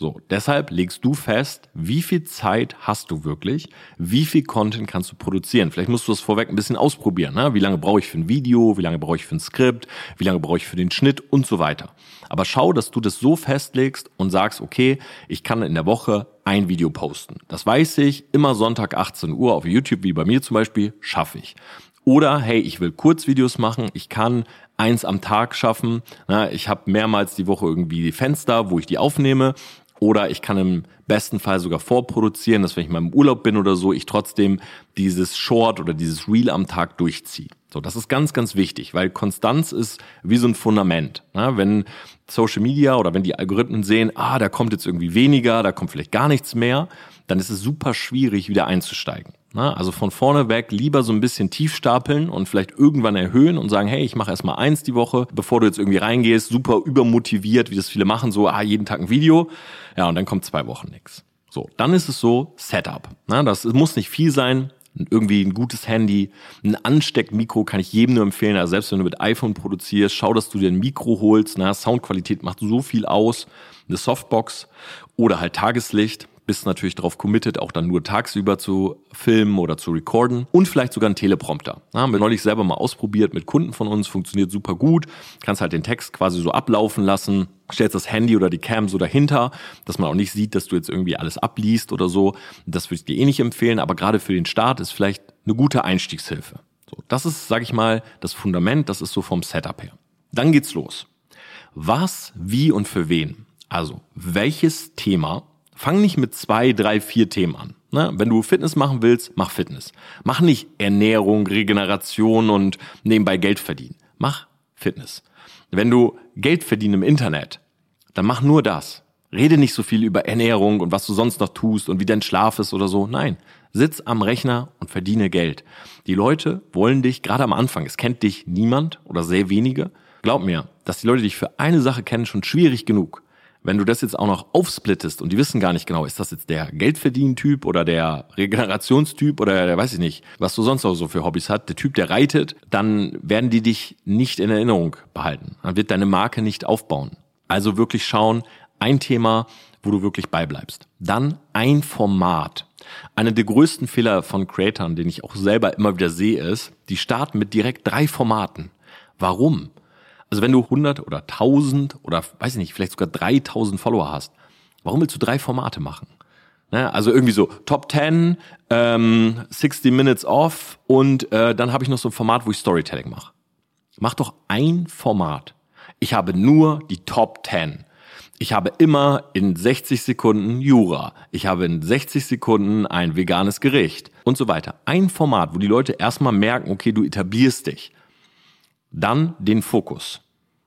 So, deshalb legst du fest, wie viel Zeit hast du wirklich, wie viel Content kannst du produzieren. Vielleicht musst du das vorweg ein bisschen ausprobieren. Ne? Wie lange brauche ich für ein Video, wie lange brauche ich für ein Skript, wie lange brauche ich für den Schnitt und so weiter. Aber schau, dass du das so festlegst und sagst, okay, ich kann in der Woche ein Video posten. Das weiß ich, immer Sonntag 18 Uhr auf YouTube, wie bei mir zum Beispiel, schaffe ich. Oder hey, ich will Kurzvideos machen, ich kann eins am Tag schaffen. ich habe mehrmals die Woche irgendwie die Fenster, wo ich die aufnehme oder ich kann im besten Fall sogar vorproduzieren, dass wenn ich mal im Urlaub bin oder so, ich trotzdem dieses Short oder dieses Reel am Tag durchziehe. So, das ist ganz, ganz wichtig, weil Konstanz ist wie so ein Fundament. Ja, wenn Social Media oder wenn die Algorithmen sehen, ah, da kommt jetzt irgendwie weniger, da kommt vielleicht gar nichts mehr, dann ist es super schwierig, wieder einzusteigen. Na, also von vorne weg lieber so ein bisschen tief stapeln und vielleicht irgendwann erhöhen und sagen, hey, ich mache erstmal eins die Woche, bevor du jetzt irgendwie reingehst, super übermotiviert, wie das viele machen, so, ah, jeden Tag ein Video. Ja, und dann kommt zwei Wochen nichts. So, dann ist es so, Setup. Na, das muss nicht viel sein, irgendwie ein gutes Handy, ein Ansteckmikro kann ich jedem nur empfehlen. Also selbst wenn du mit iPhone produzierst, schau, dass du dir ein Mikro holst. Na, Soundqualität macht so viel aus. Eine Softbox oder halt Tageslicht bist natürlich darauf committed, auch dann nur tagsüber zu filmen oder zu recorden und vielleicht sogar einen Teleprompter. Da haben wir neulich selber mal ausprobiert mit Kunden von uns, funktioniert super gut. Kannst halt den Text quasi so ablaufen lassen, stellst das Handy oder die Cam so dahinter, dass man auch nicht sieht, dass du jetzt irgendwie alles abliest oder so. Das würde ich dir eh nicht empfehlen, aber gerade für den Start ist vielleicht eine gute Einstiegshilfe. So, das ist, sag ich mal, das Fundament, das ist so vom Setup her. Dann geht's los. Was, wie und für wen? Also, welches Thema Fang nicht mit zwei, drei, vier Themen an. Ne? Wenn du Fitness machen willst, mach Fitness. Mach nicht Ernährung, Regeneration und nebenbei Geld verdienen. Mach Fitness. Wenn du Geld verdienen im Internet, dann mach nur das. Rede nicht so viel über Ernährung und was du sonst noch tust und wie dein Schlaf ist oder so. Nein, sitz am Rechner und verdiene Geld. Die Leute wollen dich, gerade am Anfang, es kennt dich niemand oder sehr wenige, Glaub mir, dass die Leute dich für eine Sache kennen, schon schwierig genug. Wenn du das jetzt auch noch aufsplittest und die wissen gar nicht genau, ist das jetzt der Geldverdienen-Typ oder der Regenerationstyp oder der weiß ich nicht, was du sonst auch so für Hobbys hat, der Typ, der reitet, dann werden die dich nicht in Erinnerung behalten. Dann wird deine Marke nicht aufbauen. Also wirklich schauen, ein Thema, wo du wirklich beibleibst. Dann ein Format. Einer der größten Fehler von Creatoren, den ich auch selber immer wieder sehe, ist, die starten mit direkt drei Formaten. Warum? Also wenn du 100 oder 1000 oder weiß ich nicht, vielleicht sogar 3000 Follower hast, warum willst du drei Formate machen? Ne? Also irgendwie so Top 10, ähm, 60 Minutes off und äh, dann habe ich noch so ein Format, wo ich Storytelling mache. Mach doch ein Format. Ich habe nur die Top 10. Ich habe immer in 60 Sekunden Jura. Ich habe in 60 Sekunden ein veganes Gericht und so weiter. Ein Format, wo die Leute erstmal merken, okay, du etablierst dich. Dann den Fokus.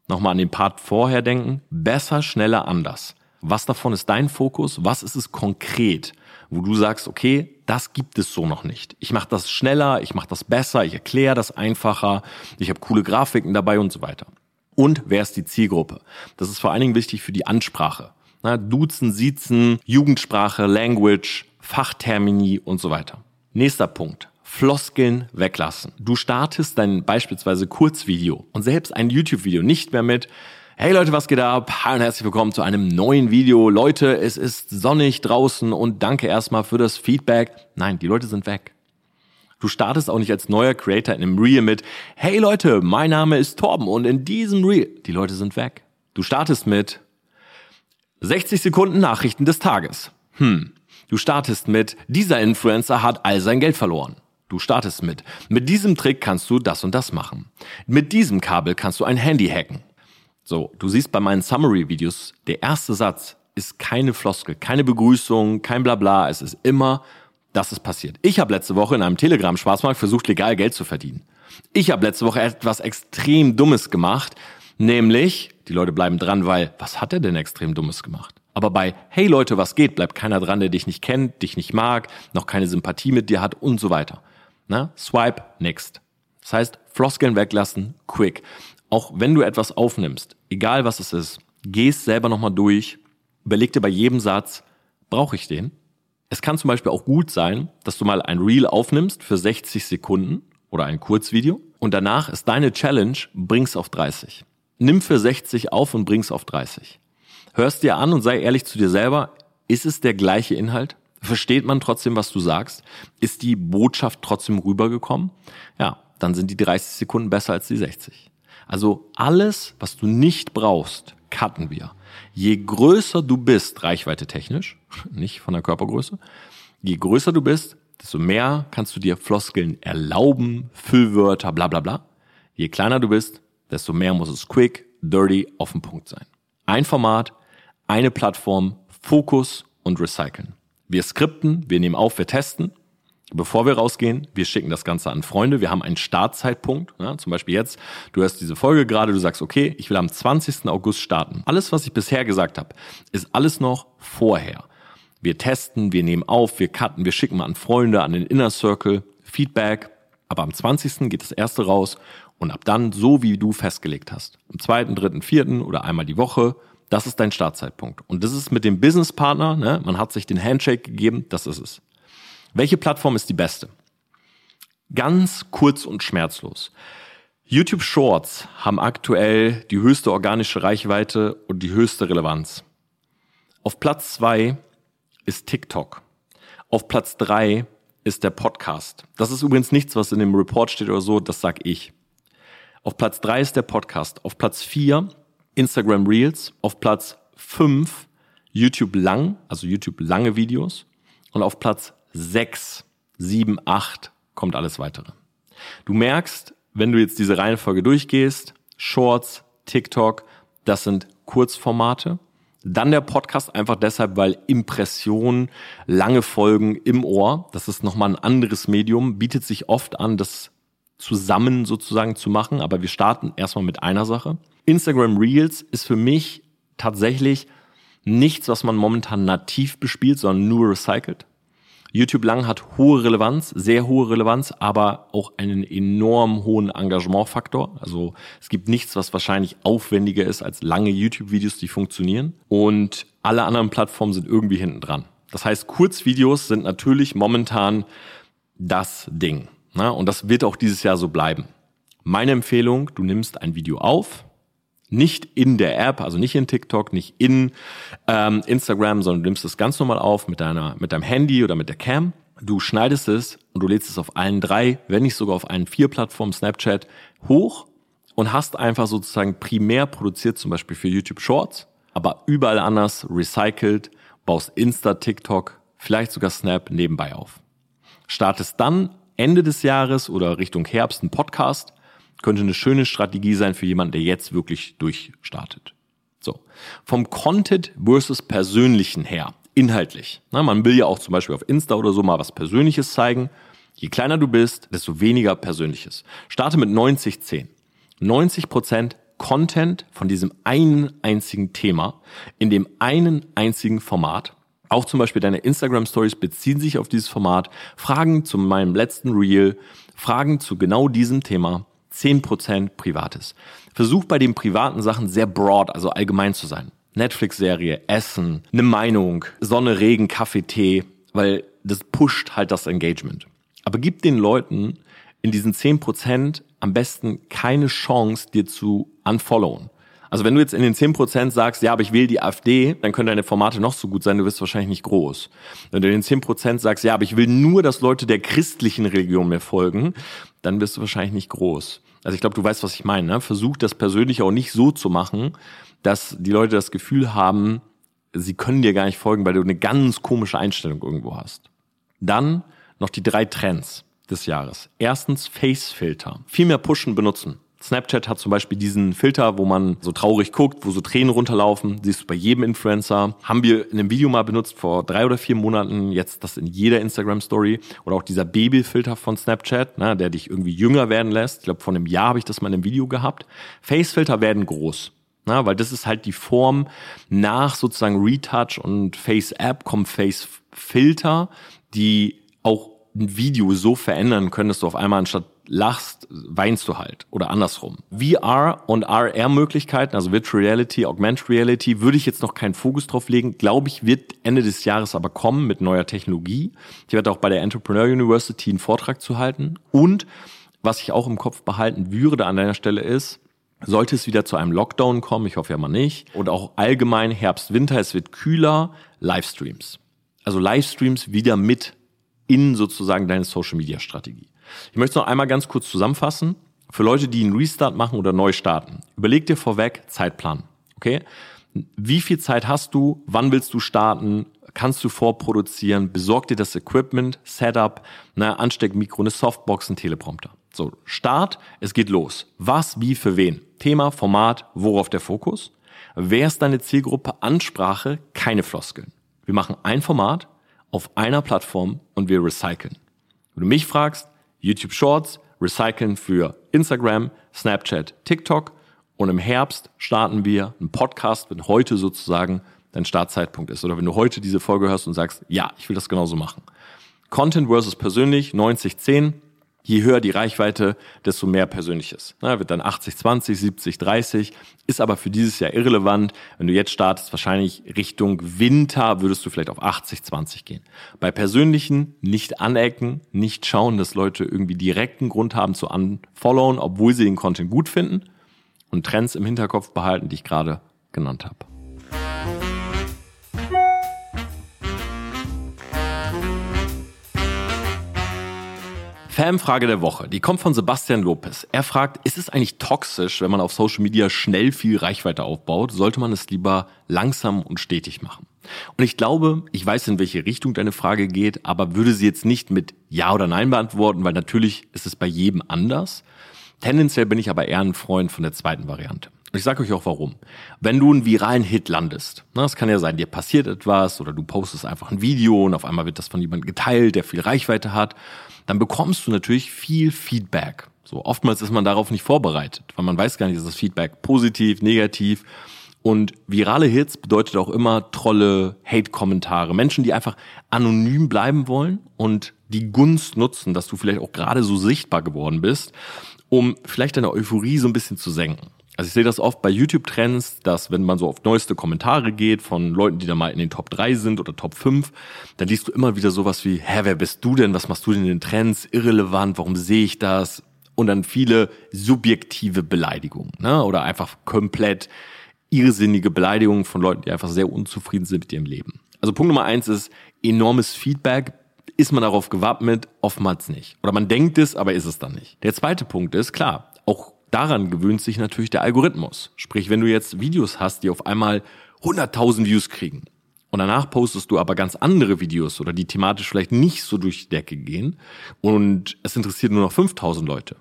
Nochmal an den Part vorher denken. Besser, schneller, anders. Was davon ist dein Fokus? Was ist es konkret? Wo du sagst, okay, das gibt es so noch nicht. Ich mache das schneller, ich mache das besser, ich erkläre das einfacher, ich habe coole Grafiken dabei und so weiter. Und wer ist die Zielgruppe? Das ist vor allen Dingen wichtig für die Ansprache. Na, Duzen, Siezen, Jugendsprache, Language, Fachtermini und so weiter. Nächster Punkt. Floskeln weglassen. Du startest dein beispielsweise Kurzvideo und selbst ein YouTube-Video nicht mehr mit Hey Leute, was geht ab? Hi und herzlich willkommen zu einem neuen Video. Leute, es ist sonnig draußen und danke erstmal für das Feedback. Nein, die Leute sind weg. Du startest auch nicht als neuer Creator in einem Reel mit Hey Leute, mein Name ist Torben und in diesem Reel, die Leute sind weg. Du startest mit 60 Sekunden Nachrichten des Tages. Hm. Du startest mit dieser Influencer hat all sein Geld verloren. Du startest mit. Mit diesem Trick kannst du das und das machen. Mit diesem Kabel kannst du ein Handy hacken. So, du siehst bei meinen Summary-Videos, der erste Satz ist keine Floskel, keine Begrüßung, kein Blabla. Es ist immer, das ist passiert. Ich habe letzte Woche in einem Telegram-Schwarzmarkt versucht, legal Geld zu verdienen. Ich habe letzte Woche etwas extrem Dummes gemacht, nämlich, die Leute bleiben dran, weil, was hat er denn extrem Dummes gemacht? Aber bei Hey Leute, was geht, bleibt keiner dran, der dich nicht kennt, dich nicht mag, noch keine Sympathie mit dir hat und so weiter. Na? Swipe, next. Das heißt, Floskeln weglassen, quick. Auch wenn du etwas aufnimmst, egal was es ist, gehst selber nochmal durch, überleg dir bei jedem Satz, brauche ich den? Es kann zum Beispiel auch gut sein, dass du mal ein Reel aufnimmst für 60 Sekunden oder ein Kurzvideo und danach ist deine Challenge, bring's auf 30. Nimm für 60 auf und bring's auf 30. Hörst dir an und sei ehrlich zu dir selber, ist es der gleiche Inhalt? Versteht man trotzdem, was du sagst? Ist die Botschaft trotzdem rübergekommen? Ja, dann sind die 30 Sekunden besser als die 60. Also alles, was du nicht brauchst, cutten wir. Je größer du bist, reichweite technisch, nicht von der Körpergröße, je größer du bist, desto mehr kannst du dir Floskeln erlauben, Füllwörter, bla bla bla. Je kleiner du bist, desto mehr muss es quick, dirty, auf den Punkt sein. Ein Format, eine Plattform, Fokus und Recyceln. Wir skripten, wir nehmen auf, wir testen. Bevor wir rausgehen, wir schicken das Ganze an Freunde. Wir haben einen Startzeitpunkt. Ja, zum Beispiel jetzt, du hörst diese Folge gerade, du sagst, okay, ich will am 20. August starten. Alles, was ich bisher gesagt habe, ist alles noch vorher. Wir testen, wir nehmen auf, wir cutten, wir schicken mal an Freunde, an den Inner Circle, Feedback. Aber am 20. geht das erste raus und ab dann so, wie du festgelegt hast. Am zweiten, dritten, vierten oder einmal die Woche das ist dein Startzeitpunkt. Und das ist mit dem Businesspartner, ne? man hat sich den Handshake gegeben, das ist es. Welche Plattform ist die beste? Ganz kurz und schmerzlos. YouTube Shorts haben aktuell die höchste organische Reichweite und die höchste Relevanz. Auf Platz zwei ist TikTok. Auf Platz drei ist der Podcast. Das ist übrigens nichts, was in dem Report steht oder so, das sag ich. Auf Platz drei ist der Podcast. Auf Platz vier Instagram Reels, auf Platz 5 YouTube lang, also YouTube lange Videos und auf Platz 6, 7, 8 kommt alles weitere. Du merkst, wenn du jetzt diese Reihenfolge durchgehst, Shorts, TikTok, das sind Kurzformate. Dann der Podcast einfach deshalb, weil Impressionen, lange Folgen im Ohr, das ist nochmal ein anderes Medium, bietet sich oft an, das zusammen sozusagen zu machen, aber wir starten erstmal mit einer Sache. Instagram Reels ist für mich tatsächlich nichts, was man momentan nativ bespielt, sondern nur recycelt. YouTube lang hat hohe Relevanz, sehr hohe Relevanz, aber auch einen enorm hohen Engagementfaktor. Also es gibt nichts, was wahrscheinlich aufwendiger ist als lange YouTube-Videos, die funktionieren. Und alle anderen Plattformen sind irgendwie hinten dran. Das heißt, Kurzvideos sind natürlich momentan das Ding. Na, und das wird auch dieses Jahr so bleiben. Meine Empfehlung, du nimmst ein Video auf, nicht in der App, also nicht in TikTok, nicht in ähm, Instagram, sondern du nimmst es ganz normal auf mit deiner, mit deinem Handy oder mit der Cam. Du schneidest es und du lädst es auf allen drei, wenn nicht sogar auf allen vier Plattformen Snapchat hoch und hast einfach sozusagen primär produziert, zum Beispiel für YouTube Shorts, aber überall anders recycelt, baust Insta, TikTok, vielleicht sogar Snap nebenbei auf. Startest dann Ende des Jahres oder Richtung Herbst einen Podcast könnte eine schöne Strategie sein für jemanden, der jetzt wirklich durchstartet. So. Vom Content versus Persönlichen her, inhaltlich. Na, man will ja auch zum Beispiel auf Insta oder so mal was Persönliches zeigen. Je kleiner du bist, desto weniger Persönliches. Starte mit 90-10. 90 Prozent Content von diesem einen einzigen Thema in dem einen einzigen Format. Auch zum Beispiel deine Instagram Stories beziehen sich auf dieses Format. Fragen zu meinem letzten Reel, Fragen zu genau diesem Thema 10% Privates. Versuch bei den privaten Sachen sehr broad, also allgemein zu sein. Netflix-Serie, Essen, eine Meinung, Sonne, Regen, Kaffee, Tee, weil das pusht halt das Engagement. Aber gib den Leuten in diesen 10% am besten keine Chance, dir zu unfollowen. Also wenn du jetzt in den 10% sagst, ja, aber ich wähle die AfD, dann können deine Formate noch so gut sein, du wirst wahrscheinlich nicht groß. Wenn du in den 10% sagst, ja, aber ich will nur, dass Leute der christlichen Religion mir folgen, dann wirst du wahrscheinlich nicht groß. Also ich glaube, du weißt, was ich meine. Ne? Versuch das persönlich auch nicht so zu machen, dass die Leute das Gefühl haben, sie können dir gar nicht folgen, weil du eine ganz komische Einstellung irgendwo hast. Dann noch die drei Trends des Jahres. Erstens Face-Filter. Viel mehr pushen, benutzen. Snapchat hat zum Beispiel diesen Filter, wo man so traurig guckt, wo so Tränen runterlaufen. Siehst du bei jedem Influencer. Haben wir in einem Video mal benutzt vor drei oder vier Monaten. Jetzt das in jeder Instagram-Story. Oder auch dieser Babyfilter von Snapchat, ne, der dich irgendwie jünger werden lässt. Ich glaube, vor einem Jahr habe ich das mal in einem Video gehabt. Face-Filter werden groß. Na, weil das ist halt die Form nach sozusagen Retouch und Face App kommen Face Filter, die auch ein Video so verändern können, dass du auf einmal anstatt lachst, weinst du halt oder andersrum. VR und AR-Möglichkeiten, also Virtual Reality, Augmented Reality, würde ich jetzt noch keinen Fokus drauf legen. Glaube ich, wird Ende des Jahres aber kommen mit neuer Technologie. Ich werde auch bei der Entrepreneur University einen Vortrag zu halten. Und was ich auch im Kopf behalten würde an deiner Stelle ist, sollte es wieder zu einem Lockdown kommen, ich hoffe ja mal nicht, und auch allgemein Herbst, Winter, es wird kühler, Livestreams. Also Livestreams wieder mit in sozusagen deine Social Media Strategie. Ich möchte es noch einmal ganz kurz zusammenfassen. Für Leute, die einen Restart machen oder neu starten, überleg dir vorweg Zeitplan. Okay? Wie viel Zeit hast du? Wann willst du starten? Kannst du vorproduzieren? Besorg dir das Equipment, Setup, ne, Ansteckmikro, eine Softbox, ein Teleprompter. So, Start, es geht los. Was, wie, für wen? Thema, Format, worauf der Fokus? Wer ist deine Zielgruppe? Ansprache, keine Floskeln. Wir machen ein Format auf einer Plattform und wir recyceln. Wenn du mich fragst, YouTube Shorts, recyceln für Instagram, Snapchat, TikTok. Und im Herbst starten wir einen Podcast, wenn heute sozusagen dein Startzeitpunkt ist. Oder wenn du heute diese Folge hörst und sagst, ja, ich will das genauso machen. Content versus persönlich 90-10 je höher die Reichweite, desto mehr Persönliches. Na, wird dann 80, 20, 70, 30, ist aber für dieses Jahr irrelevant. Wenn du jetzt startest, wahrscheinlich Richtung Winter, würdest du vielleicht auf 80, 20 gehen. Bei Persönlichen nicht anecken, nicht schauen, dass Leute irgendwie direkten Grund haben zu unfollowen, obwohl sie den Content gut finden und Trends im Hinterkopf behalten, die ich gerade genannt habe. Fanfrage der Woche, die kommt von Sebastian Lopez. Er fragt, ist es eigentlich toxisch, wenn man auf Social Media schnell viel Reichweite aufbaut? Sollte man es lieber langsam und stetig machen? Und ich glaube, ich weiß, in welche Richtung deine Frage geht, aber würde sie jetzt nicht mit Ja oder Nein beantworten, weil natürlich ist es bei jedem anders. Tendenziell bin ich aber eher ein Freund von der zweiten Variante. Ich sage euch auch warum. Wenn du einen viralen Hit landest, ne, das kann ja sein, dir passiert etwas oder du postest einfach ein Video und auf einmal wird das von jemandem geteilt, der viel Reichweite hat dann bekommst du natürlich viel Feedback. So oftmals ist man darauf nicht vorbereitet, weil man weiß gar nicht, ist das Feedback positiv, negativ. Und virale Hits bedeutet auch immer Trolle, Hate-Kommentare, Menschen, die einfach anonym bleiben wollen und die Gunst nutzen, dass du vielleicht auch gerade so sichtbar geworden bist, um vielleicht deine Euphorie so ein bisschen zu senken. Also ich sehe das oft bei YouTube-Trends, dass wenn man so auf neueste Kommentare geht von Leuten, die da mal in den Top 3 sind oder Top 5, dann liest du immer wieder sowas wie, hä, wer bist du denn? Was machst du denn in den Trends? Irrelevant, warum sehe ich das? Und dann viele subjektive Beleidigungen, ne? Oder einfach komplett irrsinnige Beleidigungen von Leuten, die einfach sehr unzufrieden sind mit ihrem Leben. Also Punkt Nummer eins ist enormes Feedback. Ist man darauf gewappnet? Oftmals nicht. Oder man denkt es, aber ist es dann nicht. Der zweite Punkt ist, klar, auch daran gewöhnt sich natürlich der Algorithmus. Sprich, wenn du jetzt Videos hast, die auf einmal 100.000 Views kriegen und danach postest du aber ganz andere Videos oder die thematisch vielleicht nicht so durch die Decke gehen und es interessiert nur noch 5.000 Leute,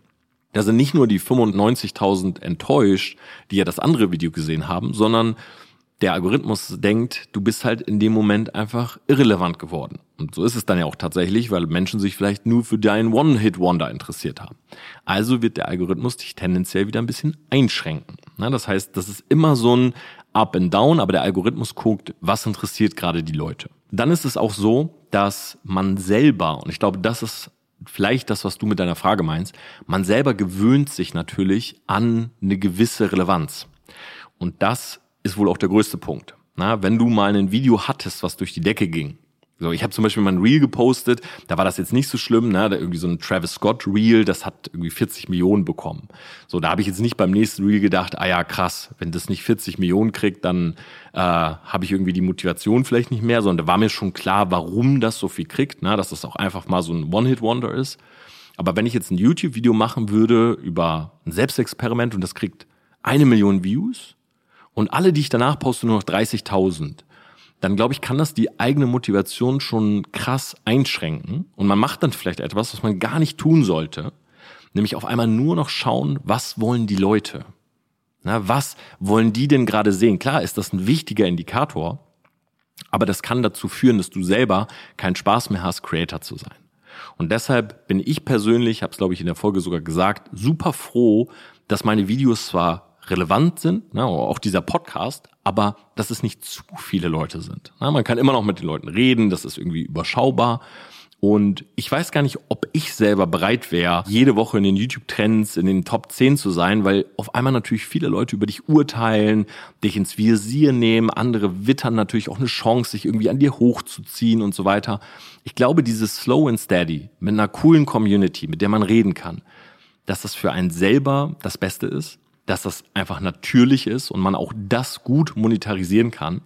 da sind nicht nur die 95.000 enttäuscht, die ja das andere Video gesehen haben, sondern der Algorithmus denkt, du bist halt in dem Moment einfach irrelevant geworden. Und so ist es dann ja auch tatsächlich, weil Menschen sich vielleicht nur für deinen One-Hit-Wonder interessiert haben. Also wird der Algorithmus dich tendenziell wieder ein bisschen einschränken. das heißt, das ist immer so ein Up and Down, aber der Algorithmus guckt, was interessiert gerade die Leute. Dann ist es auch so, dass man selber, und ich glaube, das ist vielleicht das, was du mit deiner Frage meinst, man selber gewöhnt sich natürlich an eine gewisse Relevanz. Und das ist wohl auch der größte Punkt. Na, wenn du mal ein Video hattest, was durch die Decke ging, so, ich habe zum Beispiel mal ein Reel gepostet, da war das jetzt nicht so schlimm, ne? Da irgendwie so ein Travis Scott Reel, das hat irgendwie 40 Millionen bekommen. So, da habe ich jetzt nicht beim nächsten Reel gedacht, ah ja, krass, wenn das nicht 40 Millionen kriegt, dann äh, habe ich irgendwie die Motivation vielleicht nicht mehr, sondern da war mir schon klar, warum das so viel kriegt, ne? dass das auch einfach mal so ein One-Hit-Wonder ist. Aber wenn ich jetzt ein YouTube-Video machen würde über ein Selbstexperiment und das kriegt eine Million Views und alle, die ich danach poste, nur noch 30.000, dann glaube ich, kann das die eigene Motivation schon krass einschränken. Und man macht dann vielleicht etwas, was man gar nicht tun sollte. Nämlich auf einmal nur noch schauen, was wollen die Leute? Na, was wollen die denn gerade sehen? Klar ist das ein wichtiger Indikator, aber das kann dazu führen, dass du selber keinen Spaß mehr hast, Creator zu sein. Und deshalb bin ich persönlich, habe es glaube ich in der Folge sogar gesagt, super froh, dass meine Videos zwar relevant sind, ne, auch dieser Podcast, aber dass es nicht zu viele Leute sind. Ne, man kann immer noch mit den Leuten reden, das ist irgendwie überschaubar. Und ich weiß gar nicht, ob ich selber bereit wäre, jede Woche in den YouTube-Trends, in den Top 10 zu sein, weil auf einmal natürlich viele Leute über dich urteilen, dich ins Visier nehmen, andere wittern natürlich auch eine Chance, sich irgendwie an dir hochzuziehen und so weiter. Ich glaube, dieses Slow and Steady mit einer coolen Community, mit der man reden kann, dass das für einen selber das Beste ist dass das einfach natürlich ist und man auch das gut monetarisieren kann.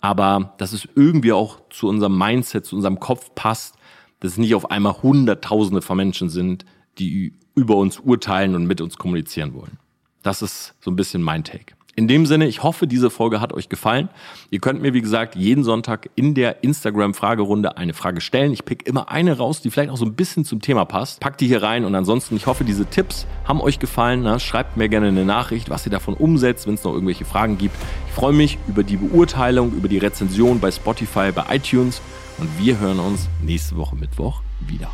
Aber dass es irgendwie auch zu unserem Mindset, zu unserem Kopf passt, dass es nicht auf einmal Hunderttausende von Menschen sind, die über uns urteilen und mit uns kommunizieren wollen. Das ist so ein bisschen mein Take. In dem Sinne, ich hoffe, diese Folge hat euch gefallen. Ihr könnt mir, wie gesagt, jeden Sonntag in der Instagram-Fragerunde eine Frage stellen. Ich pick immer eine raus, die vielleicht auch so ein bisschen zum Thema passt. Packt die hier rein und ansonsten, ich hoffe, diese Tipps haben euch gefallen. Na, schreibt mir gerne eine Nachricht, was ihr davon umsetzt, wenn es noch irgendwelche Fragen gibt. Ich freue mich über die Beurteilung, über die Rezension bei Spotify, bei iTunes und wir hören uns nächste Woche Mittwoch wieder.